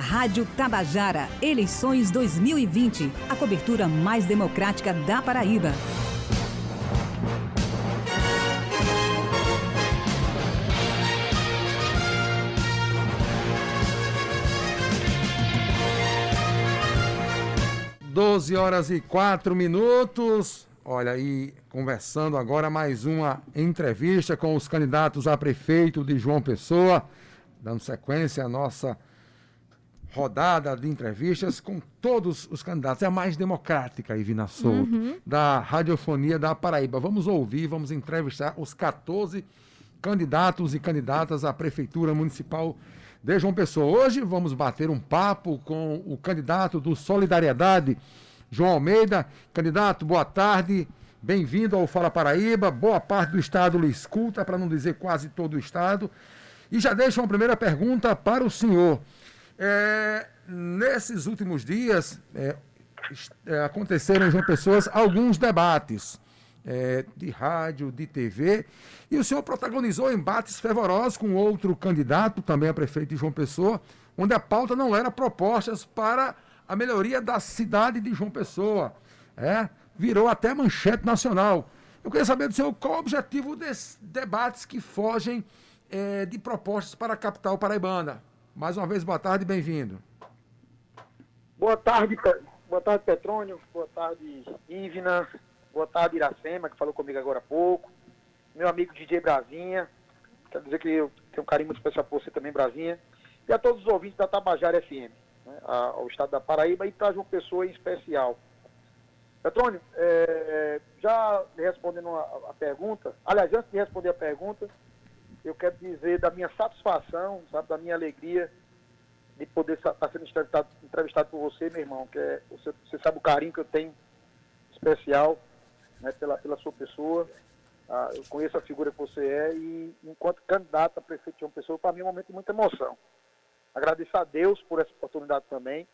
Rádio Tabajara, eleições 2020. A cobertura mais democrática da Paraíba. Doze horas e quatro minutos. Olha, aí conversando agora mais uma entrevista com os candidatos a prefeito de João Pessoa, dando sequência à nossa rodada de entrevistas com todos os candidatos. É a mais democrática, Ivina Souto, uhum. da Radiofonia da Paraíba. Vamos ouvir, vamos entrevistar os 14 candidatos e candidatas à Prefeitura Municipal de João Pessoa. Hoje vamos bater um papo com o candidato do Solidariedade, João Almeida. Candidato, boa tarde. Bem-vindo ao Fala Paraíba. Boa parte do estado lhe escuta, para não dizer quase todo o estado. E já deixo uma primeira pergunta para o senhor. É, nesses últimos dias, é, é, aconteceram em João Pessoas alguns debates é, de rádio, de TV, e o senhor protagonizou embates fervorosos com outro candidato, também a prefeito de João Pessoa, onde a pauta não era propostas para a melhoria da cidade de João Pessoa. É, virou até manchete nacional. Eu queria saber do senhor qual o objetivo desses debates que fogem é, de propostas para a capital paraibana. Mais uma vez, boa tarde e bem-vindo. Boa tarde, boa tarde, Petrônio. Boa tarde, Ivna. Boa tarde, Iracema, que falou comigo agora há pouco. Meu amigo DJ Brasinha. Quero dizer que eu tenho um carinho muito especial por você também, Brasinha. E a todos os ouvintes da Tabajara FM, né, ao estado da Paraíba e para João Pessoa em especial. Petrônio, é, já respondendo a, a pergunta, aliás, antes de responder a pergunta, eu quero dizer da minha satisfação, sabe, da minha alegria de poder estar sendo entrevistado, entrevistado por você, meu irmão, que é, você, você sabe o carinho que eu tenho especial né, pela, pela sua pessoa. Ah, eu conheço a figura que você é e, enquanto candidato a prefeito de uma pessoa, para mim é um momento de muita emoção. Agradeço a Deus por essa oportunidade também,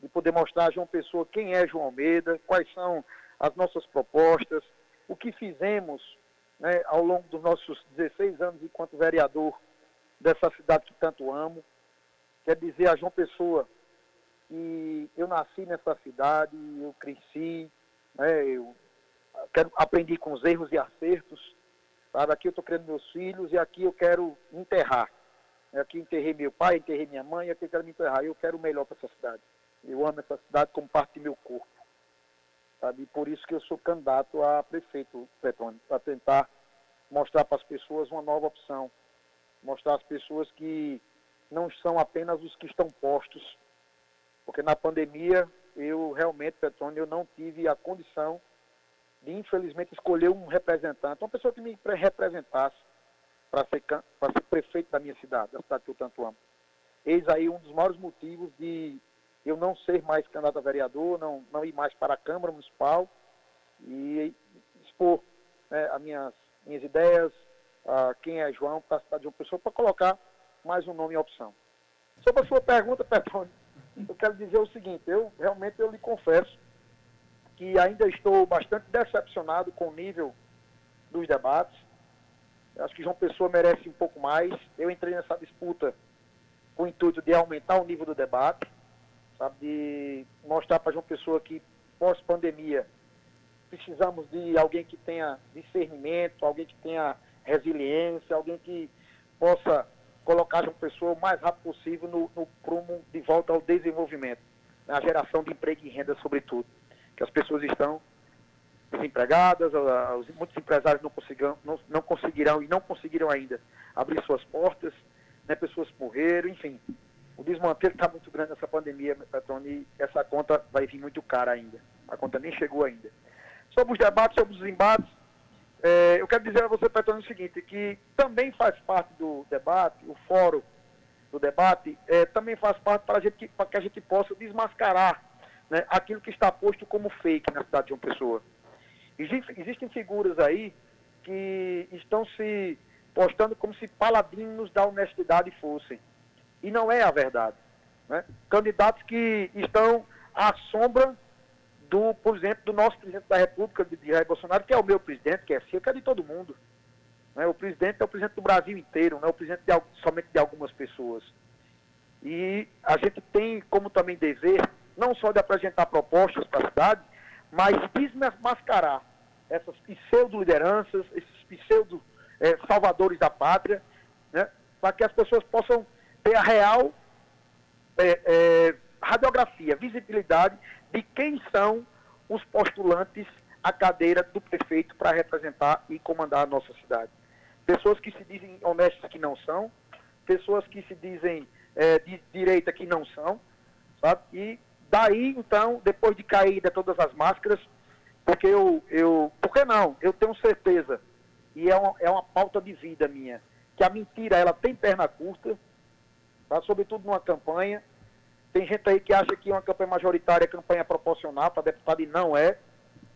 de poder mostrar a João Pessoa quem é João Almeida, quais são as nossas propostas, o que fizemos né, ao longo dos nossos 16 anos enquanto vereador dessa cidade que tanto amo. Quer dizer a João Pessoa que eu nasci nessa cidade, eu cresci, né, eu quero, aprendi com os erros e acertos. Sabe? Aqui eu estou criando meus filhos e aqui eu quero enterrar. Aqui enterrei meu pai, enterrei minha mãe, aqui eu quero me enterrar. Eu quero o melhor para essa cidade. Eu amo essa cidade como parte do meu corpo. Sabe? E por isso que eu sou candidato a prefeito, Petrônio, para tentar mostrar para as pessoas uma nova opção. Mostrar às pessoas que não são apenas os que estão postos. Porque na pandemia, eu realmente, Petrônio, eu não tive a condição de, infelizmente, escolher um representante, uma pessoa que me representasse para ser, ser prefeito da minha cidade, da cidade que eu tanto amo. Eis aí um dos maiores motivos de eu não ser mais candidato a vereador, não, não ir mais para a Câmara Municipal e expor né, as minhas, minhas ideias, uh, quem é João, para a cidade de uma pessoa, para colocar mais um nome em opção. Sobre a sua pergunta, Petrônio, eu quero dizer o seguinte, eu realmente eu lhe confesso que ainda estou bastante decepcionado com o nível dos debates. Eu acho que João Pessoa merece um pouco mais. Eu entrei nessa disputa com o intuito de aumentar o nível do debate sabe, de mostrar para João Pessoa que pós-pandemia precisamos de alguém que tenha discernimento, alguém que tenha resiliência, alguém que possa colocar João Pessoa o mais rápido possível no, no prumo de volta ao desenvolvimento, na geração de emprego e renda, sobretudo. Que as pessoas estão desempregadas, muitos empresários não, conseguirão, não, não conseguirão e não conseguiram ainda abrir suas portas, né, pessoas morreram, enfim o desmantelo está muito grande nessa pandemia, Petrone, e essa conta vai vir muito cara ainda. A conta nem chegou ainda. Sobre os debates, sobre os embates, é, eu quero dizer a você, Petrone, o seguinte, que também faz parte do debate, o fórum do debate, é, também faz parte para que a gente possa desmascarar né, aquilo que está posto como fake na cidade de uma pessoa. existem figuras aí que estão se postando como se paladinos da honestidade fossem. E não é a verdade. Né? Candidatos que estão à sombra do, por exemplo, do nosso presidente da República, de Jair Bolsonaro, que é o meu presidente, que é assim, que é de todo mundo. Né? O presidente é o presidente do Brasil inteiro, não é o presidente de, somente de algumas pessoas. E a gente tem como também dever, não só de apresentar propostas para a cidade, mas desmascarar essas pseudo-lideranças, esses pseudo-salvadores da pátria, né, para que as pessoas possam ter a real é, é, radiografia, visibilidade de quem são os postulantes à cadeira do prefeito para representar e comandar a nossa cidade. Pessoas que se dizem honestas que não são, pessoas que se dizem é, de direita que não são, sabe? E daí, então, depois de cair de todas as máscaras, porque eu, eu por que não? Eu tenho certeza, e é uma, é uma pauta de vida minha, que a mentira, ela tem perna curta, tá? sobretudo numa campanha, tem gente aí que acha que uma campanha majoritária é campanha proporcional para deputado e não é.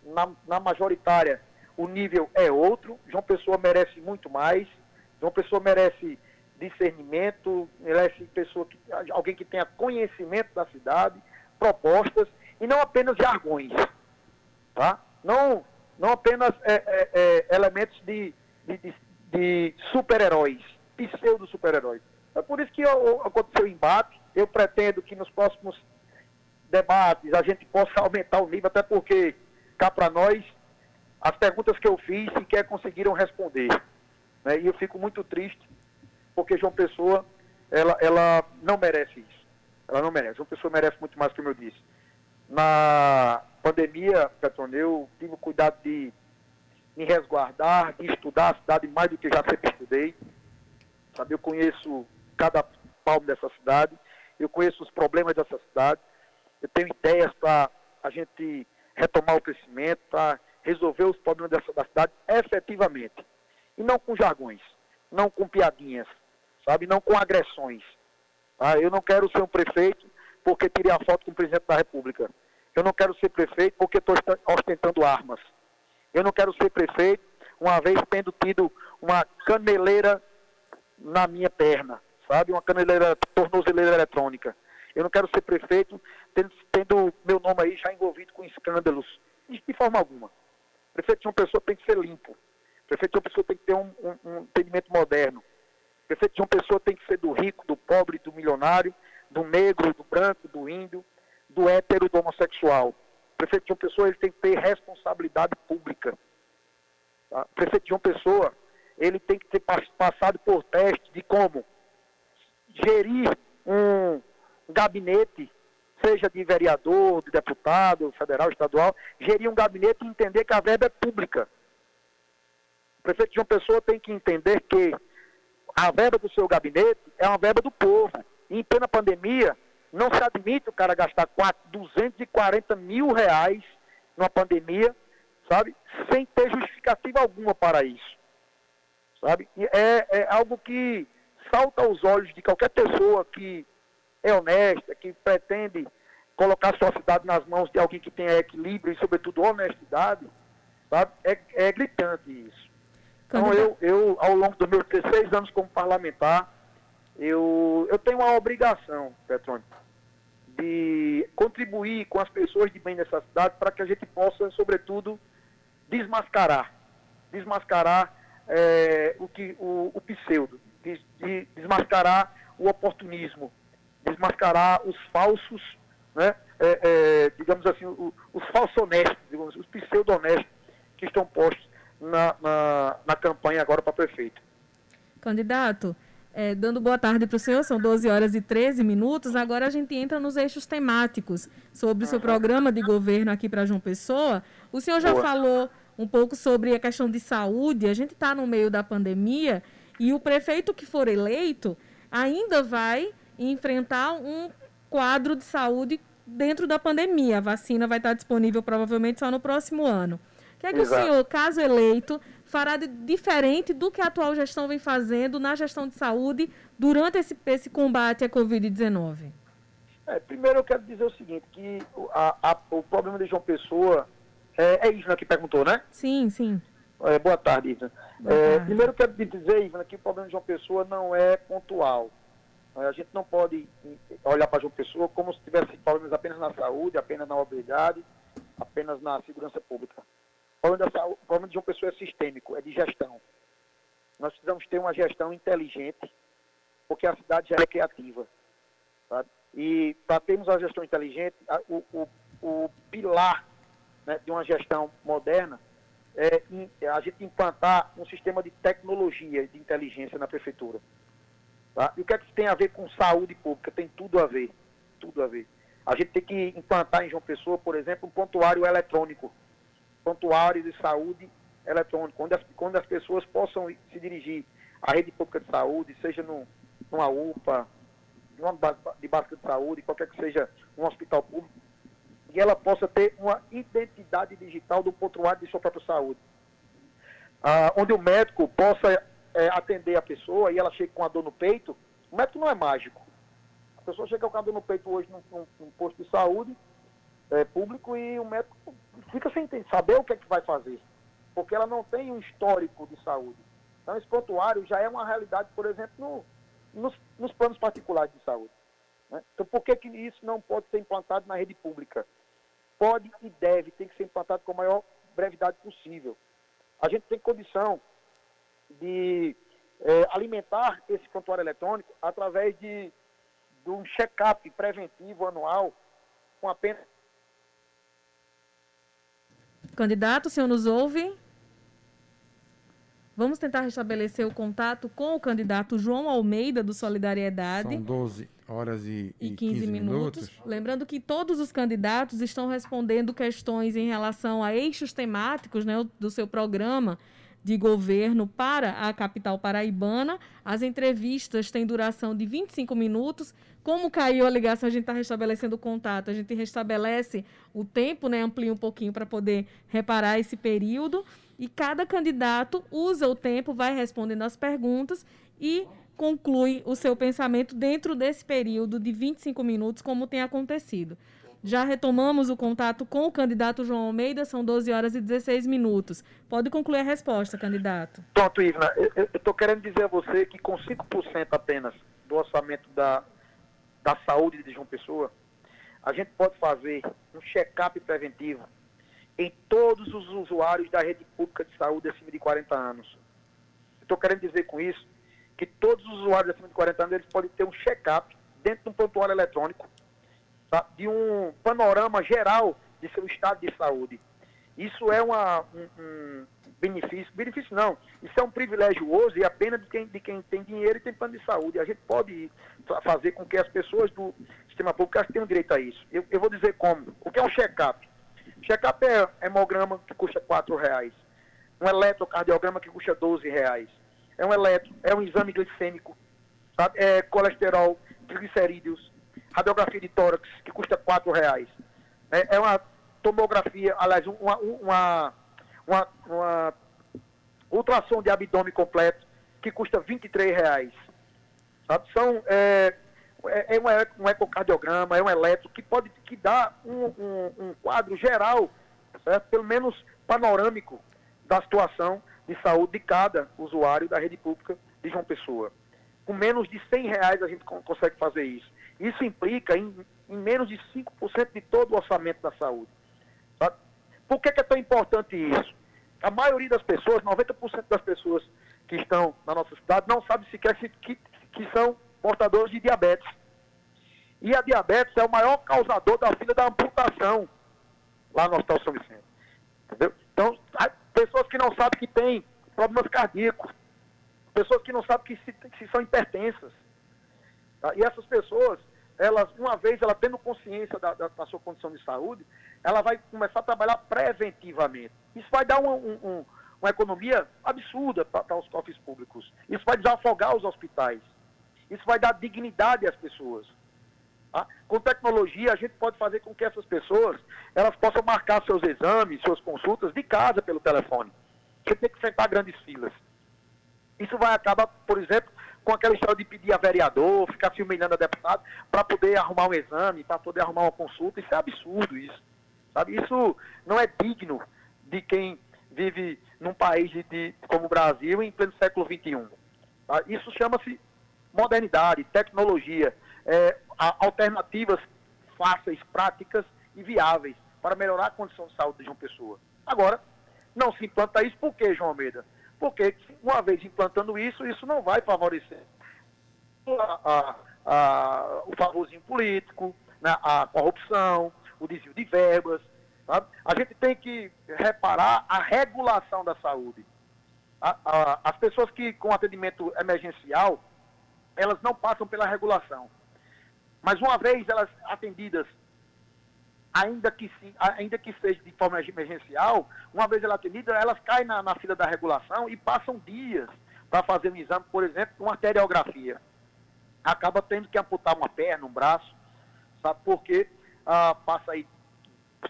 Na, na, majoritária, o nível é outro. João Pessoa merece muito mais. João Pessoa merece discernimento, merece pessoa que, alguém que tenha conhecimento da cidade, propostas, e não apenas jargões. Tá? Não, não apenas é, é, é, elementos de, de, de, super-heróis, pseudo-super-heróis. É por isso que aconteceu o embate. Eu pretendo que nos próximos debates a gente possa aumentar o nível, até porque, cá para nós, as perguntas que eu fiz sequer conseguiram responder. Né? E eu fico muito triste, porque João Pessoa, ela, ela não merece isso. Ela não merece. João Pessoa merece muito mais, como eu disse. Na pandemia, Petrone, eu tive o cuidado de me resguardar, de estudar a cidade mais do que já sempre estudei. Sabe, eu conheço cada palmo dessa cidade, eu conheço os problemas dessa cidade, eu tenho ideias para a gente retomar o crescimento, para resolver os problemas dessa da cidade efetivamente. E não com jargões, não com piadinhas, sabe? Não com agressões. Tá? Eu não quero ser um prefeito porque tirei a foto com o presidente da República. Eu não quero ser prefeito porque estou ostentando armas. Eu não quero ser prefeito uma vez tendo tido uma caneleira na minha perna sabe? Uma caneleira, tornozeleira eletrônica. Eu não quero ser prefeito tendo, tendo meu nome aí já envolvido com escândalos, de forma alguma. Prefeito de uma pessoa tem que ser limpo. Prefeito de uma pessoa tem que ter um, um, um entendimento moderno. Prefeito de uma pessoa tem que ser do rico, do pobre, do milionário, do negro, do branco, do índio, do hétero, do homossexual. Prefeito de uma pessoa ele tem que ter responsabilidade pública. Tá? Prefeito de uma pessoa ele tem que ter passado por teste de como gerir um gabinete, seja de vereador, de deputado, federal, estadual, gerir um gabinete e entender que a verba é pública. O prefeito de João Pessoa tem que entender que a verba do seu gabinete é uma verba do povo. E em plena pandemia, não se admite o cara gastar 4, 240 mil reais numa pandemia, sabe? Sem ter justificativa alguma para isso. Sabe? É, é algo que salta aos olhos de qualquer pessoa que é honesta, que pretende colocar sua cidade nas mãos de alguém que tenha equilíbrio e, sobretudo, honestidade, sabe? É, é gritante isso. Então, eu, eu, ao longo dos meus 16 anos como parlamentar, eu, eu tenho uma obrigação, Petrônio, de contribuir com as pessoas de bem nessa cidade para que a gente possa, sobretudo, desmascarar, desmascarar é, o, que, o, o pseudo, de, de desmascarar o oportunismo, desmascarar os falsos, né, é, é, digamos assim, o, os falsos honestos, digamos, os pseudo-honestos que estão postos na, na, na campanha agora para prefeito. Candidato, é, dando boa tarde para o senhor, são 12 horas e 13 minutos. Agora a gente entra nos eixos temáticos sobre o seu programa de governo aqui para João Pessoa. O senhor já boa. falou um pouco sobre a questão de saúde. A gente está no meio da pandemia e o prefeito que for eleito ainda vai enfrentar um quadro de saúde dentro da pandemia. A vacina vai estar disponível provavelmente só no próximo ano. O que é que Exato. o senhor, caso eleito, fará de diferente do que a atual gestão vem fazendo na gestão de saúde durante esse, esse combate à Covid-19? É, primeiro eu quero dizer o seguinte, que a, a, o problema de João Pessoa, é, é Isna que perguntou, né? Sim, sim. É, boa tarde, Ivna. É, primeiro, quero te dizer, Ivna, que o problema de João Pessoa não é pontual. A gente não pode olhar para João Pessoa como se tivesse problemas apenas na saúde, apenas na mobilidade, apenas na segurança pública. O problema, da saúde, o problema de João Pessoa é sistêmico, é de gestão. Nós precisamos ter uma gestão inteligente, porque a cidade já é criativa. Sabe? E para termos a gestão inteligente, a, o, o, o, pilar né, de uma gestão moderna é, é a gente implantar um sistema de tecnologia de inteligência na prefeitura. Tá? E o que é que tem a ver com saúde pública? Tem tudo a ver. Tudo a ver. A gente tem que implantar em João Pessoa, por exemplo, um pontuário eletrônico. Pontuário de saúde eletrônico, onde as, onde as pessoas possam se dirigir à rede pública de saúde, seja no, numa UPA, numa de básica de saúde, qualquer que seja um hospital público, e ela possa ter uma identidade digital do pontuário de sua própria saúde. Ah, onde o médico possa é, atender a pessoa e ela chega com a dor no peito, o médico não é mágico. A pessoa chega com a dor no peito hoje num, num, num posto de saúde é, público e o médico fica sem saber o que é que vai fazer, porque ela não tem um histórico de saúde. Então, esse prontuário já é uma realidade, por exemplo, no, nos, nos planos particulares de saúde. Né? Então, por que, que isso não pode ser implantado na rede pública? Pode e deve, tem que ser implantado com a maior brevidade possível. A gente tem condição de é, alimentar esse prontuário eletrônico através de, de um check-up preventivo anual com apenas. Candidato, o senhor nos ouve? Vamos tentar restabelecer o contato com o candidato João Almeida, do Solidariedade. São 12 horas e, e 15, 15 minutos. minutos. Lembrando que todos os candidatos estão respondendo questões em relação a eixos temáticos né, do seu programa de governo para a capital paraibana. As entrevistas têm duração de 25 minutos. Como caiu a ligação, a gente está restabelecendo o contato, a gente restabelece o tempo, né, amplia um pouquinho para poder reparar esse período. E cada candidato usa o tempo, vai respondendo as perguntas e conclui o seu pensamento dentro desse período de 25 minutos, como tem acontecido. Já retomamos o contato com o candidato João Almeida, são 12 horas e 16 minutos. Pode concluir a resposta, candidato. Pronto, Ivna. Eu estou querendo dizer a você que com 5% apenas do orçamento da, da saúde de João Pessoa, a gente pode fazer um check-up preventivo em todos os usuários da rede pública de saúde acima de 40 anos. Estou querendo dizer com isso que todos os usuários acima de 40 anos eles podem ter um check-up dentro de um prontuário eletrônico tá? de um panorama geral de seu estado de saúde. Isso é uma, um, um, benefício, benefício não, isso é um privilégio e apenas de quem, de quem tem dinheiro e tem plano de saúde. A gente pode fazer com que as pessoas do sistema público tenham direito a isso. Eu, eu vou dizer como. O que é um check-up? Check-up é hemograma que custa R$ reais. Um eletrocardiograma que custa R$ reais. É um eletro, é um exame glicêmico, sabe? é colesterol, triglicerídeos, radiografia de tórax, que custa R$ reais. É, é, uma tomografia, aliás, uma, uma, uma, uma ultrassom de abdômen completo, que custa R$ reais. Sabe? São, é, é, é um, ecocardiograma, é um eletro, que pode que dá um, um, um quadro geral, certo? pelo menos panorâmico, da situação de saúde de cada usuário da rede pública de João Pessoa. Com menos de 100 reais a gente consegue fazer isso. Isso implica em, em menos de 5% de todo o orçamento da saúde. Sabe? Por que, que, é tão importante isso? A maioria das pessoas, 90% das pessoas que estão na nossa cidade, não sabe sequer que, que, que são portadores de diabetes. E a diabetes é o maior causador da fila da amputação lá no Hospital São Vicente. Pessoas que não sabem que têm problemas cardíacos, pessoas que não sabem que, se, que são hipertensas. Tá? E essas pessoas, elas, uma vez ela tendo consciência da, da, da, sua condição de saúde, ela vai começar a trabalhar preventivamente. Isso vai dar um, um, uma economia absurda para os cofres públicos. Isso vai desafogar os hospitais. Isso vai dar dignidade às pessoas. Tá? Com tecnologia, a gente pode fazer com que essas pessoas elas possam marcar seus exames, suas consultas de casa pelo telefone. Você tem que enfrentar grandes filas. Isso vai acabar, por exemplo, com aquela história de pedir a vereador, ficar filmando a deputado para poder arrumar um exame, para poder arrumar uma consulta. Isso é absurdo, isso. Sabe? Isso não é digno de quem vive num país de, de como o Brasil em pleno século XXI. Tá? Isso chama-se modernidade, tecnologia, é, alternativas fáceis, práticas e viáveis para melhorar a condição de saúde de João Pessoa. Agora, não se implanta isso por quê, João Almeida? Porque, uma vez implantando isso, isso não vai favorecer a, a, a, o favorzinho político, né, a corrupção, o desvio de verbas. Sabe? A gente tem que reparar a regulação da saúde. As pessoas que com atendimento emergencial, elas não passam pela regulação. Mas uma vez elas atendidas, ainda que, ainda que seja de forma emergencial, uma vez ela atendida, elas caem na, na fila da regulação e passam dias para fazer um exame, por exemplo, uma arteriografia. Acaba tendo que amputar uma perna, um braço, sabe? Porque ah, passa aí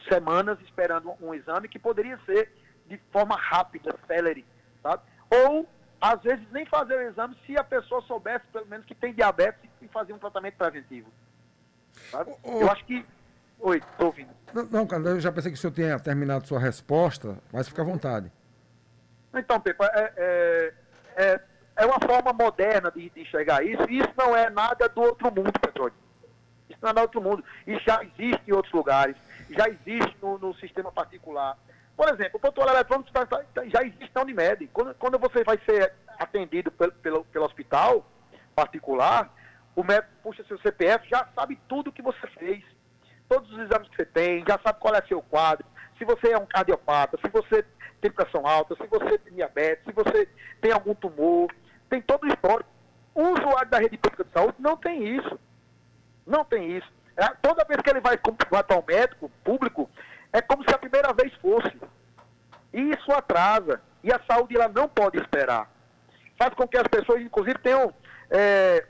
semanas esperando um exame que poderia ser de forma rápida, célere, sabe? Ou, às vezes, nem fazer o exame se a pessoa soubesse, pelo menos, que tem diabetes e fazer um tratamento preventivo. Sabe? Eu acho que... Oi, estou ouvindo. Não, não, cara, eu já pensei que o senhor tinha terminado sua resposta, mas fica à vontade. Então, Pepa, é, é, é, é uma forma moderna de, de enxergar isso, e isso não é nada do outro mundo, Petróleo. Isso não é nada do outro mundo. Isso já existe em outros lugares, já existe no, no sistema particular. Por exemplo, o protocolo eletrônico tá, tá, tá, já existe na Unimed. Quando, quando você vai ser atendido pelo, pelo, pelo hospital particular, o médico puxa seu CPF, já sabe tudo que você fez, todos os exames que você tem, já sabe qual é seu quadro, se você é um cardiopata, se você tem pressão alta, se você tem diabetes, se você tem algum tumor, tem todo o histórico. O usuário da rede pública de saúde não tem isso. Não tem isso. É, toda vez que ele vai contratar um médico público, é como se a primeira vez fosse. E isso atrasa. E a saúde ela não pode esperar. Faz com que as pessoas, inclusive, tenham é,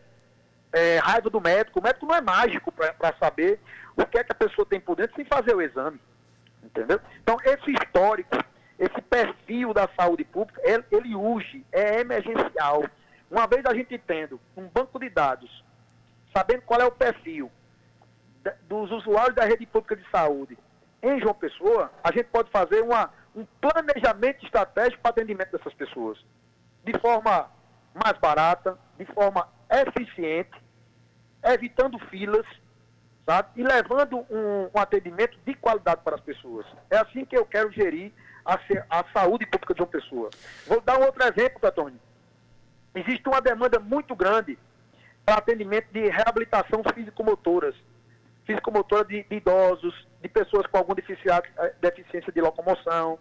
é, raiva do médico. O médico não é mágico para saber o que é que a pessoa tem por dentro sem fazer o exame. Entendeu? Então, esse histórico, esse perfil da saúde pública, ele, ele urge, é emergencial. Uma vez a gente tendo um banco de dados, sabendo qual é o perfil dos usuários da rede pública de saúde em João Pessoa, a gente pode fazer uma, um planejamento estratégico para atendimento dessas pessoas. De forma mais barata, de forma eficiente, evitando filas, sabe? E levando um, um atendimento de qualidade para as pessoas. É assim que eu quero gerir a, a saúde pública de João Pessoa. Vou dar um outro exemplo, Petônio. Existe uma demanda muito grande para atendimento de reabilitação físico-motoras físico-motora de, de, idosos, de pessoas com alguma eh, deficiência de locomoção.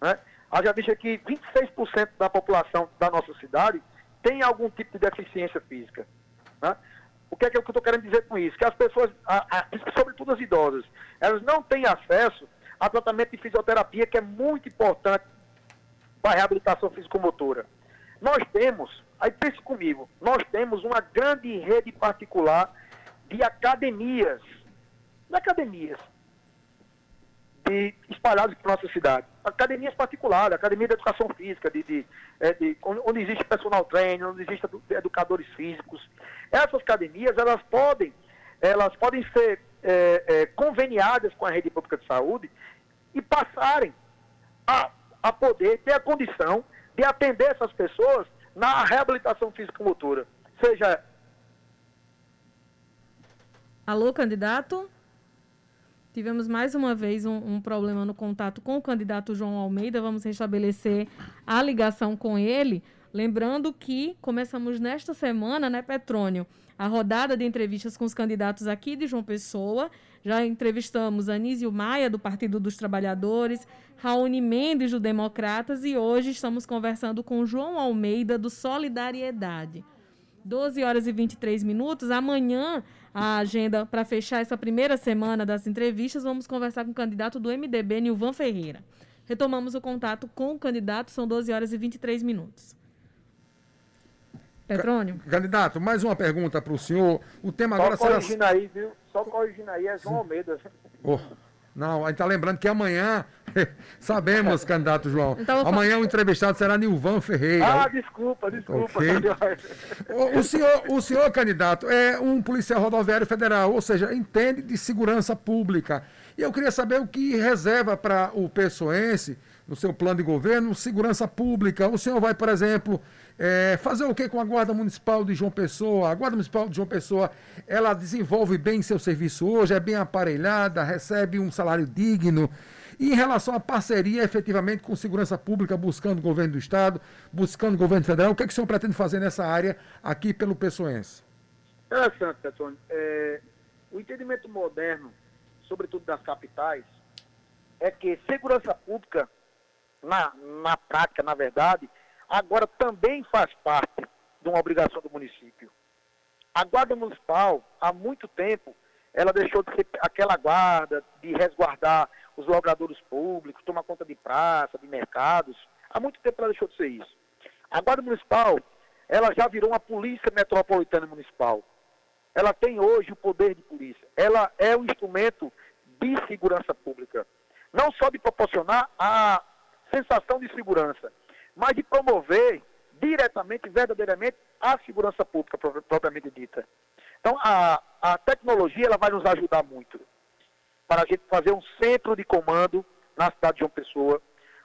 Né? Haja visto que 26% da população da nossa cidade tem algum tipo de deficiência física. Né? O que é que eu estou querendo dizer com isso? Que as pessoas, a, a, sobretudo as idosas, elas não têm acesso a tratamento de fisioterapia, que é muito importante para a reabilitação físico-motora. Nós temos, aí pense comigo, nós temos uma grande rede particular de academias, de academias de, espalhadas por nossa cidade. Academias particulares, academia de educação física, de, de, é, de, onde existe personal trainer, onde existe educadores físicos. Essas academias, elas podem, elas podem ser é, é, conveniadas com a rede pública de saúde e passarem a, a poder ter a condição de atender essas pessoas na reabilitação físico-motora, seja Alô, candidato? Tivemos mais uma vez um, um, problema no contato com o candidato João Almeida. Vamos restabelecer a ligação com ele. Lembrando que começamos nesta semana, né, Petrônio, a rodada de entrevistas com os candidatos aqui de João Pessoa. Já entrevistamos Anísio Maia, do Partido dos Trabalhadores, Raoni Mendes, do Democratas, e hoje estamos conversando com João Almeida, do Solidariedade. 12 horas e 23 minutos. Amanhã, a agenda para fechar essa primeira semana das entrevistas, vamos conversar com o candidato do MDB, Nilvan Ferreira. Retomamos o contato com o candidato, são 12 horas e 23 minutos. Petrônio. Candidato, mais uma pergunta para o senhor. O tema Só agora será. Só corrigindo aí, viu? Só corrigindo aí é João Almeida. Oh. Não, a gente está lembrando que amanhã, sabemos, candidato João, então, amanhã o entrevistado será Nilvan Ferreira. Ah, desculpa, desculpa. Okay. o, o, senhor, o senhor, candidato, é um policial rodoviário federal, ou seja, entende de segurança pública. E eu queria saber o que reserva para o pessoense, no seu plano de governo, segurança pública. O senhor vai, por exemplo, é, fazer o que com a Guarda Municipal de João Pessoa? A Guarda Municipal de João Pessoa, ela desenvolve bem seu serviço hoje, é bem aparelhada, recebe um salário digno. E em relação à parceria, efetivamente, com segurança pública, buscando o governo do Estado, buscando o governo federal, o que, é que o senhor pretende fazer nessa área aqui pelo Pessoense? Interessante, Petone. É, o entendimento moderno, sobretudo das capitais, é que segurança pública, na, na prática, na verdade, agora também faz parte de uma obrigação do município. A Guarda Municipal, há muito tempo, ela deixou de ser aquela guarda de resguardar os logradores públicos, tomar conta de praça, de mercados. Há muito tempo ela deixou de ser isso. A Guarda Municipal, ela já virou uma polícia metropolitana municipal. Ela tem hoje o poder de polícia. Ela é um instrumento de segurança pública. Não só de proporcionar a sensação de segurança, mas de promover diretamente, verdadeiramente, a segurança pública propriamente dita. Então, a, a tecnologia ela vai nos ajudar muito para a gente fazer um centro de comando na cidade de João Pessoa,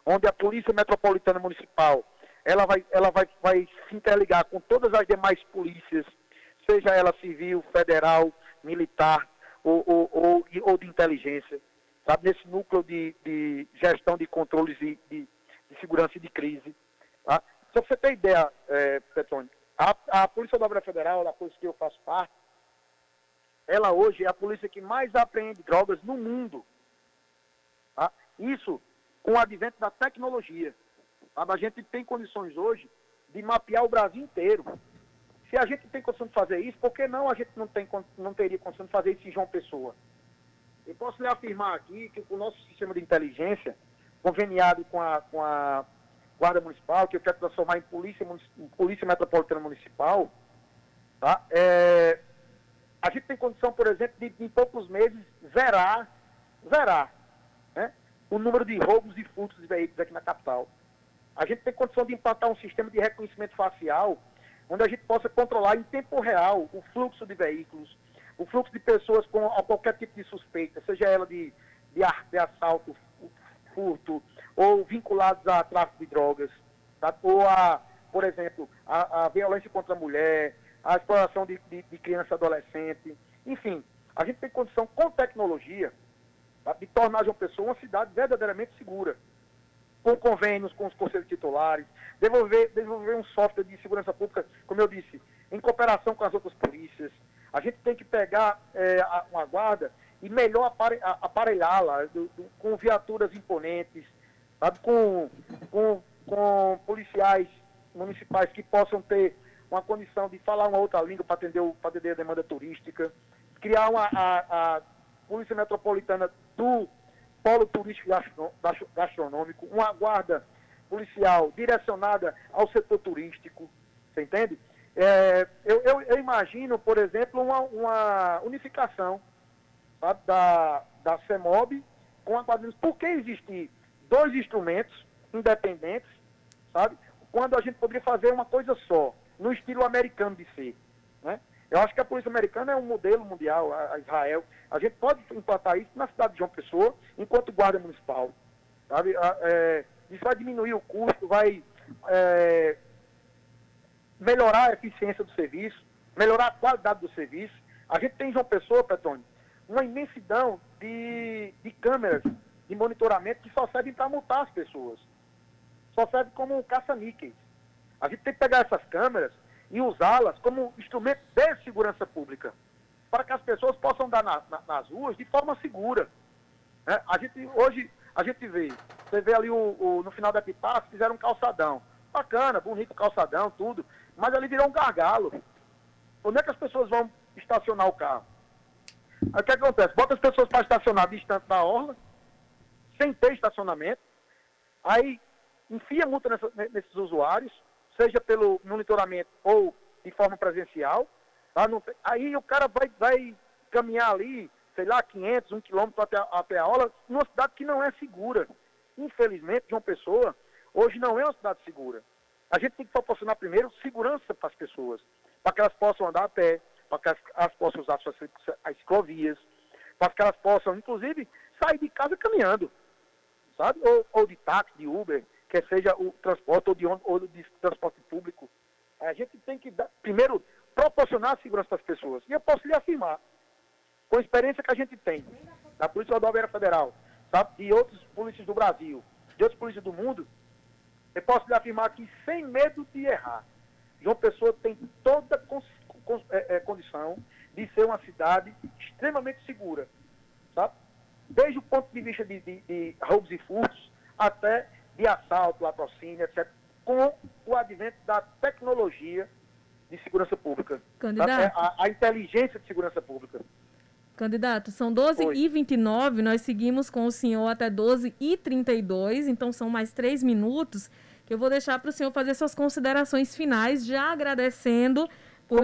onde a Polícia Metropolitana Municipal ela vai, ela vai, vai se interligar com todas as demais polícias, seja ela civil, federal, militar ou, ou, ou, ou de inteligência, sabe? nesse núcleo de, de gestão de controles de, de, de segurança e de crise. Tá? Só para você ter ideia, é, a, a Polícia Rodoviária Federal, a polícia que eu faço parte, ela hoje é a polícia que mais apreende drogas no mundo. Tá? Isso com o advento da tecnologia. Sabe? A gente tem condições hoje de mapear o Brasil inteiro. Se a gente tem condição de fazer isso, por que não a gente não, tem, não teria condição de fazer isso em João Pessoa? Eu posso lhe afirmar aqui que o nosso sistema de inteligência, conveniado com a, com a Guarda Municipal, que eu quero transformar em Polícia, em polícia Metropolitana Municipal, tá? É, a gente tem condição, por exemplo, de em poucos meses zerar, zerar né, o número de roubos e furtos de veículos aqui na capital. A gente tem condição de implantar um sistema de reconhecimento facial, onde a gente possa controlar em tempo real o fluxo de veículos, o fluxo de pessoas com qualquer tipo de suspeita, seja ela de, de, de assalto, furto, ou vinculados a tráfico de drogas, tá? ou a, por exemplo, a, a violência contra a mulher, a exploração de, de, de criança e adolescente. Enfim, a gente tem condição, com tecnologia, de tornar João Pessoa uma cidade verdadeiramente segura. Com convênios com os conselhos titulares, desenvolver, desenvolver um software de segurança pública, como eu disse, em cooperação com as outras polícias. A gente tem que pegar é, uma guarda e melhor aparelhá-la com viaturas imponentes, sabe? Com, com, com policiais municipais que possam ter uma condição de falar uma outra língua para atender, atender a demanda turística, criar uma, a, a Polícia Metropolitana do Polo Turístico Gastronômico, uma guarda policial direcionada ao setor turístico, você entende? É, eu, eu, eu, imagino, por exemplo, uma, uma unificação da, da CEMOB com a quadrilha. Por que existir dois instrumentos independentes, sabe? Quando a gente poderia fazer uma coisa só no estilo americano de ser. Né? Eu acho que a polícia americana é um modelo mundial, a, Israel. A gente pode implantar isso na cidade de João Pessoa, enquanto guarda municipal. Sabe? É, isso vai diminuir o custo, vai é, melhorar a eficiência do serviço, melhorar a qualidade do serviço. A gente tem em João Pessoa, Petônio, uma imensidão de, de câmeras de monitoramento que só servem para multar as pessoas. Só serve como caça-níqueis. A gente tem que pegar essas câmeras e usá-las como instrumento de segurança pública, para que as pessoas possam andar na, na, nas ruas de forma segura. É, a gente, hoje, a gente vê, você vê ali o, o no final da Epitácio, fizeram um calçadão. Bacana, bonito calçadão, tudo, mas ali virou um gargalo. Onde é que as pessoas vão estacionar o carro? Aí o que acontece? Bota as pessoas para estacionar distante da orla, sem ter estacionamento, aí enfia multa nessa, nesses usuários, seja pelo monitoramento ou de forma presencial. Aí o cara vai, vai caminhar ali, sei lá, 500, 1 quilômetro até, até a aula, numa cidade que não é segura. Infelizmente, João Pessoa, hoje não é uma cidade segura. A gente tem que proporcionar primeiro segurança para as pessoas, para que elas possam andar a pé, para que elas, possam usar suas, as ciclovias, para que elas possam, inclusive, sair de casa caminhando, sabe? Ou, ou de táxi, de Uber, quer seja o transporte ou de, ou de transporte público. A gente tem que, dar, primeiro, proporcionar a segurança das pessoas. E eu posso lhe afirmar, com a experiência que a gente tem da Polícia Rodoviária Federal, sabe, de outros polícias do Brasil, de outros polícias do mundo, eu posso lhe afirmar que, sem medo de errar, João Pessoa tem toda é, é, condição de ser uma cidade extremamente segura, sabe? Desde o ponto de vista de, de, de roubos e furtos até de assalto, latrocínio, etc., com o advento da tecnologia de segurança pública. Candidato. A, a, inteligência de segurança pública. Candidato, são 12 Oi. e 29 nós seguimos com o senhor até 12 e 32 então são mais três minutos que eu vou deixar para o senhor fazer suas considerações finais, já agradecendo por,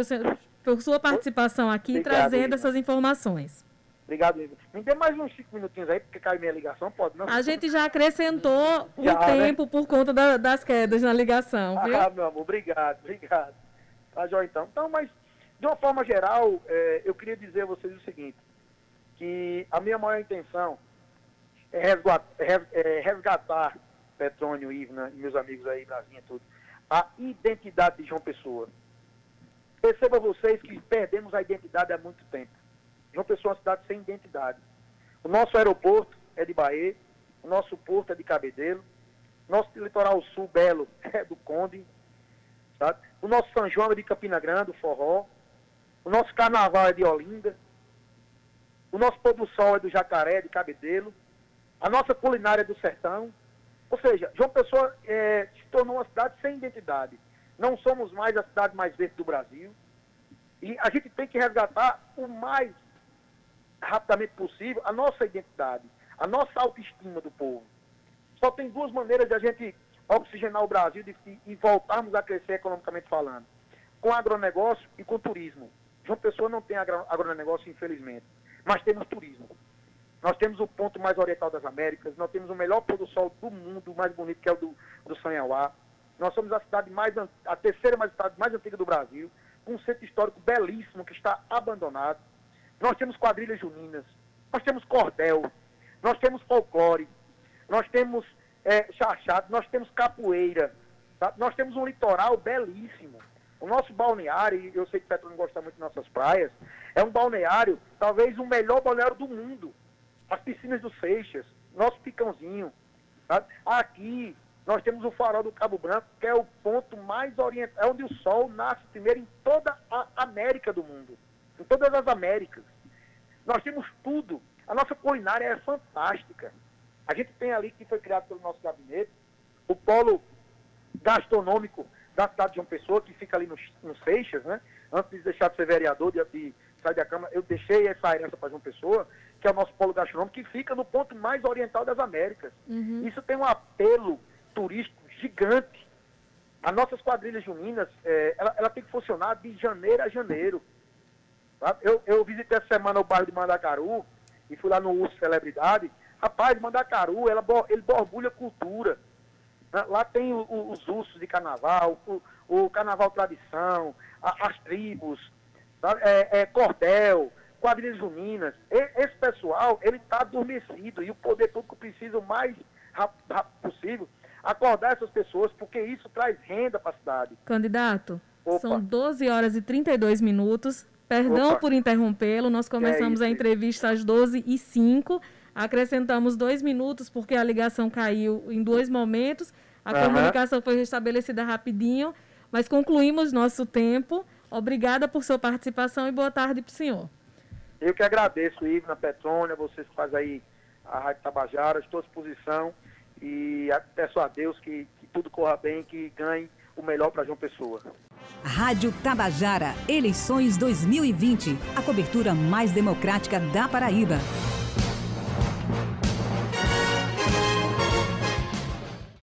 por sua participação aqui e trazendo essas informações. Obrigado, Ivo. Me dê mais uns cinco minutinhos aí, porque caiu minha ligação, pode não? A gente já acrescentou o né? tempo né? por conta da, das quedas na ligação, viu? Ah, meu amor, obrigado, obrigado. Tá, Jó, então. Então, mas, de uma forma geral, é, eu queria dizer a vocês o seguinte, que a minha maior intenção é resgatar, é resgatar Petrônio, Ivna e meus amigos aí, Brasinha, tudo, a identidade de João Pessoa. Perceba vocês que perdemos a identidade há muito tempo. João Pessoa é uma cidade sem identidade. O nosso aeroporto é de Bahia, o nosso porto é de Cabedelo, nosso litoral sul belo é do Conde, sabe? o nosso São João é de Campina Grande, o Forró, o nosso carnaval é de Olinda, o nosso pôr do sol é do Jacaré, de Cabedelo, a nossa culinária é do Sertão. Ou seja, João Pessoa é, se tornou uma cidade sem identidade. Não somos mais a cidade mais verde do Brasil. E a gente tem que resgatar o mais rapidamente possível a nossa identidade, a nossa autoestima do povo. Só tem duas maneiras de a gente oxigenar o Brasil e voltarmos a crescer economicamente falando: com agronegócio e com turismo. João Pessoa não tem agronegócio, infelizmente, mas temos turismo. Nós temos o ponto mais oriental das Américas, nós temos o melhor pôr do sol do mundo, mais bonito, que é o do, do Sanhauá. Nós somos a cidade mais, a terceira mais, cidade mais antiga do Brasil, com um centro histórico belíssimo que está abandonado. Nós temos quadrilhas juninas, nós temos cordel, nós temos folclore, nós temos é, chachado, nós temos capoeira, tá? nós temos um litoral belíssimo. O nosso balneário, eu sei que o Petro não gosta muito de nossas praias, é um balneário, talvez o melhor balneário do mundo. As piscinas do Seixas, nosso picãozinho. Tá? Aqui, nós temos o farol do Cabo Branco, que é o ponto mais oriental, é onde o sol nasce primeiro em toda a América do mundo em todas as Américas. Nós temos tudo. A nossa culinária é fantástica. A gente tem ali, que foi criado pelo nosso gabinete, o polo gastronômico da cidade de João Pessoa, que fica ali no, no Seixas, né? Antes de deixar de ser vereador, de, de sair da Câmara, eu deixei essa herança para João Pessoa, que é o nosso polo gastronômico, que fica no ponto mais oriental das Américas. Uhum. Isso tem um apelo turístico gigante. As nossas quadrilhas juninas, é, ela, ela tem que funcionar de janeiro a janeiro. Eu, eu visitei essa semana o bairro de Mandacaru e fui lá no Urso Celebridade. Rapaz, Mandacaru, ela, ele borbulha cultura. Né? Lá tem o, o, os ursos de carnaval, o, o carnaval tradição, a, as tribos, é, é, cordel, quadrilhas juninas. E, esse pessoal, ele está adormecido e o poder público precisa o mais rápido, rápido possível acordar essas pessoas, porque isso traz renda para a cidade. Candidato, Opa. são 12 horas e 32 minutos. Perdão Opa. por interrompê-lo, nós começamos é a entrevista às 12h05, acrescentamos dois minutos porque a ligação caiu em dois momentos, a uhum. comunicação foi restabelecida rapidinho, mas concluímos nosso tempo. Obrigada por sua participação e boa tarde para o senhor. Eu que agradeço, Ivna Petrônia, vocês que fazem aí a Rádio Tabajara, estou à disposição e peço a Deus que, que tudo corra bem, que ganhe o melhor para João Pessoa. Rádio Tabajara, eleições 2020, a cobertura mais democrática da Paraíba.